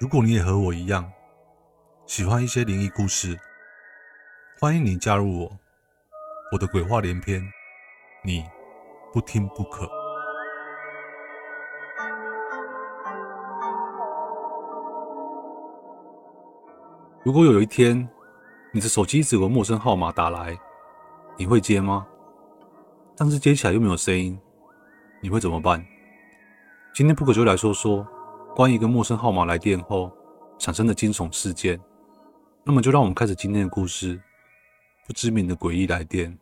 如果你也和我一样喜欢一些灵异故事，欢迎你加入我，我的鬼话连篇，你不听不可。如果有一天，你的手机一直有陌生号码打来，你会接吗？但是接起来又没有声音，你会怎么办？今天不可就来说说关于一个陌生号码来电后产生的惊悚事件。那么就让我们开始今天的故事：不知名的诡异来电。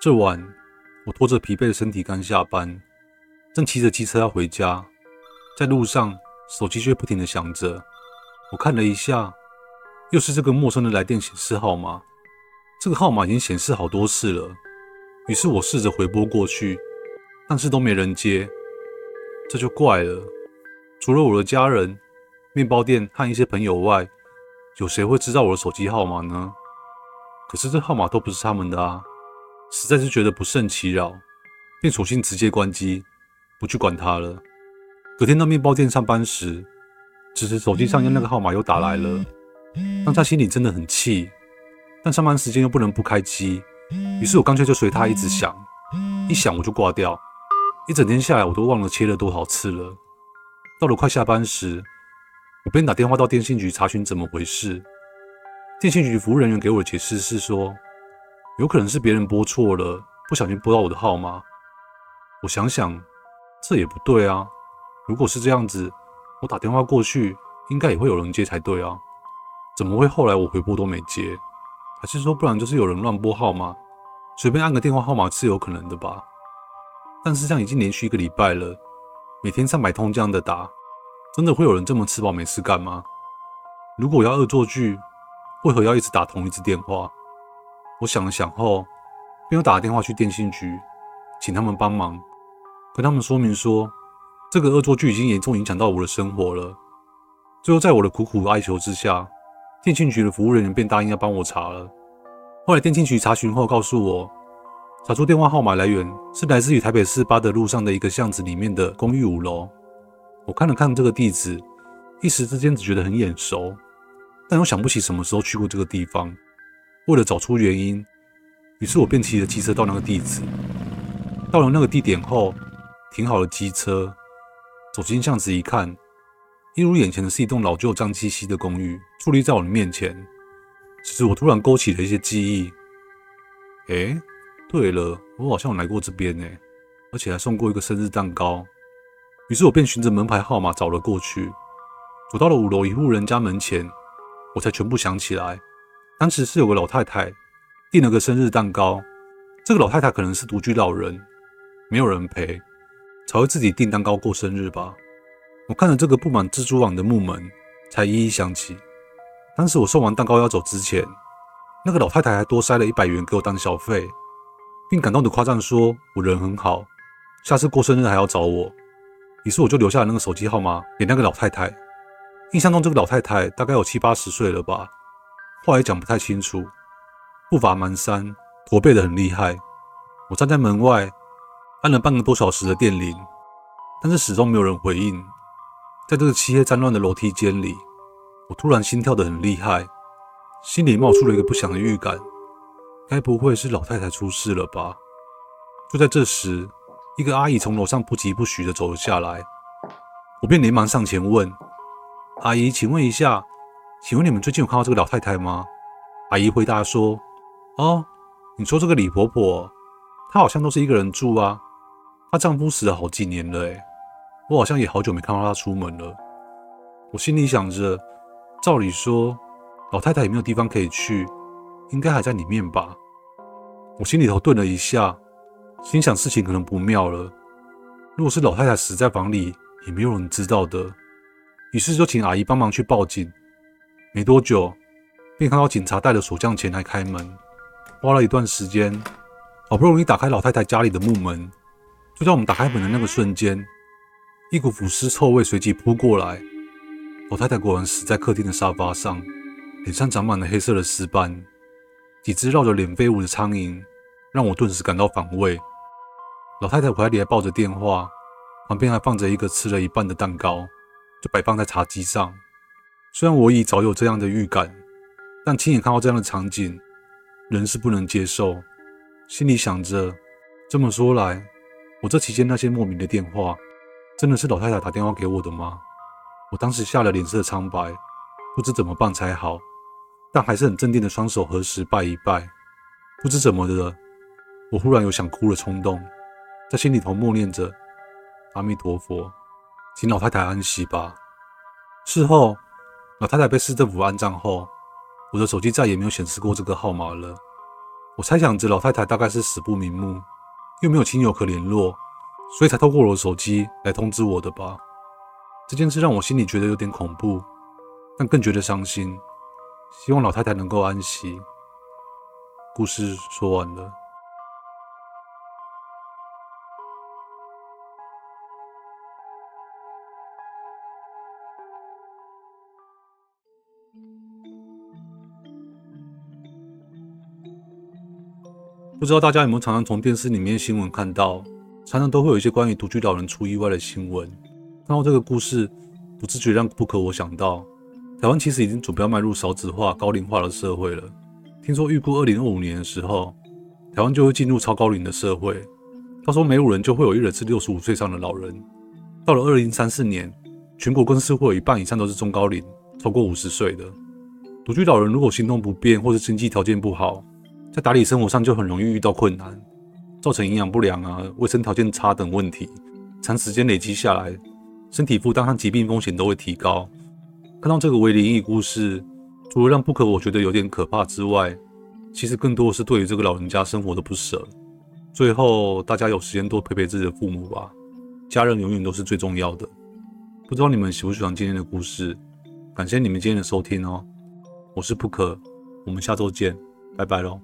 这晚，我拖着疲惫的身体刚下班，正骑着机车要回家，在路上，手机却不停的响着。我看了一下，又是这个陌生的来电显示号码。这个号码已经显示好多次了。于是我试着回拨过去，但是都没人接。这就怪了，除了我的家人、面包店和一些朋友外，有谁会知道我的手机号码呢？可是这号码都不是他们的啊。实在是觉得不胜其扰，便索性直接关机，不去管它了。隔天到面包店上班时，只是手机上用那个号码又打来了，当下心里真的很气，但上班时间又不能不开机，于是我干脆就随他一直响，一响我就挂掉。一整天下来，我都忘了切了多少次了。到了快下班时，我便打电话到电信局查询怎么回事。电信局服务人员给我的解释是说，有可能是别人拨错了，不小心拨到我的号码。我想想，这也不对啊。如果是这样子，我打电话过去，应该也会有人接才对啊。怎么会后来我回拨都没接？还是说，不然就是有人乱拨号码，随便按个电话号码是有可能的吧？但是这样已经连续一个礼拜了，每天上百通这样的打，真的会有人这么吃饱没事干吗？如果要恶作剧，为何要一直打同一支电话？我想了想后，便又打了电话去电信局，请他们帮忙，跟他们说明说，这个恶作剧已经严重影响到我的生活了。最后，在我的苦苦哀求之下，电信局的服务人员便答应要帮我查了。后来，电信局查询后告诉我，查出电话号码来源是来自于台北市八德路上的一个巷子里面的公寓五楼。我看了看这个地址，一时之间只觉得很眼熟，但又想不起什么时候去过这个地方。为了找出原因，于是我便骑着机车到那个地址。到了那个地点后，停好了机车，走进巷子一看，映入眼前的是一栋老旧、脏兮兮的公寓，矗立在我的面前。此时我突然勾起了一些记忆。哎，对了，我好像来过这边呢，而且还送过一个生日蛋糕。于是我便循着门牌号码找了过去，走到了五楼一户人家门前，我才全部想起来。当时是有个老太太订了个生日蛋糕，这个老太太可能是独居老人，没有人陪，才会自己订蛋糕过生日吧。我看着这个布满蜘蛛网的木门，才一一想起，当时我送完蛋糕要走之前，那个老太太还多塞了一百元给我当小费，并感动的夸赞说我人很好，下次过生日还要找我。于是我就留下了那个手机号码给那个老太太。印象中这个老太太大概有七八十岁了吧。话也讲不太清楚，步伐蹒跚，驼背的很厉害。我站在门外，按了半个多小时的电铃，但是始终没有人回应。在这个漆黑脏乱的楼梯间里，我突然心跳得很厉害，心里冒出了一个不祥的预感，该不会是老太太出事了吧？就在这时，一个阿姨从楼上不疾不徐地走了下来，我便连忙上前问：“阿姨，请问一下。”请问你们最近有看到这个老太太吗？阿姨回答说：“哦，你说这个李婆婆，她好像都是一个人住啊。她丈夫死了好几年了，诶，我好像也好久没看到她出门了。”我心里想着，照理说，老太太也没有地方可以去，应该还在里面吧？我心里头顿了一下，心想事情可能不妙了。如果是老太太死在房里，也没有人知道的。于是就请阿姨帮忙去报警。没多久，便看到警察带着锁匠前来开门。花了一段时间，好不容易打开老太太家里的木门。就在我们打开门的那个瞬间，一股腐尸臭味随即扑过来。老太太果然死在客厅的沙发上，脸上长满了黑色的尸斑。几只绕着脸飞舞的苍蝇，让我顿时感到反胃。老太太怀里还抱着电话，旁边还放着一个吃了一半的蛋糕，就摆放在茶几上。虽然我已早有这样的预感，但亲眼看到这样的场景，仍是不能接受。心里想着，这么说来，我这期间那些莫名的电话，真的是老太太打电话给我的吗？我当时吓得脸色苍白，不知怎么办才好。但还是很镇定的，双手合十拜一拜。不知怎么的，我忽然有想哭的冲动，在心里头默念着：“阿弥陀佛，请老太太安息吧。”事后，老太太被市政府安葬后，我的手机再也没有显示过这个号码了。我猜想着老太太大概是死不瞑目，又没有亲友可联络，所以才透过我的手机来通知我的吧。这件事让我心里觉得有点恐怖，但更觉得伤心。希望老太太能够安息。故事说完了。不知道大家有没有常常从电视里面新闻看到，常常都会有一些关于独居老人出意外的新闻。看到这个故事，不自觉让不可我想到。台湾其实已经准备要迈入少子化、高龄化的社会了。听说预估二零二五年的时候，台湾就会进入超高龄的社会，到时候每五人就会有一人是六十五岁以上的老人。到了二零三四年，全国更是会有一半以上都是中高龄，超过五十岁的。独居老人如果行动不便或是经济条件不好，在打理生活上就很容易遇到困难，造成营养不良啊、卫生条件差等问题，长时间累积下来，身体负担和疾病风险都会提高。看到这个为灵异故事，除了让不可我觉得有点可怕之外，其实更多是对于这个老人家生活的不舍。最后，大家有时间多陪陪自己的父母吧，家人永远都是最重要的。不知道你们喜不喜欢今天的故事？感谢你们今天的收听哦，我是不可，我们下周见，拜拜喽。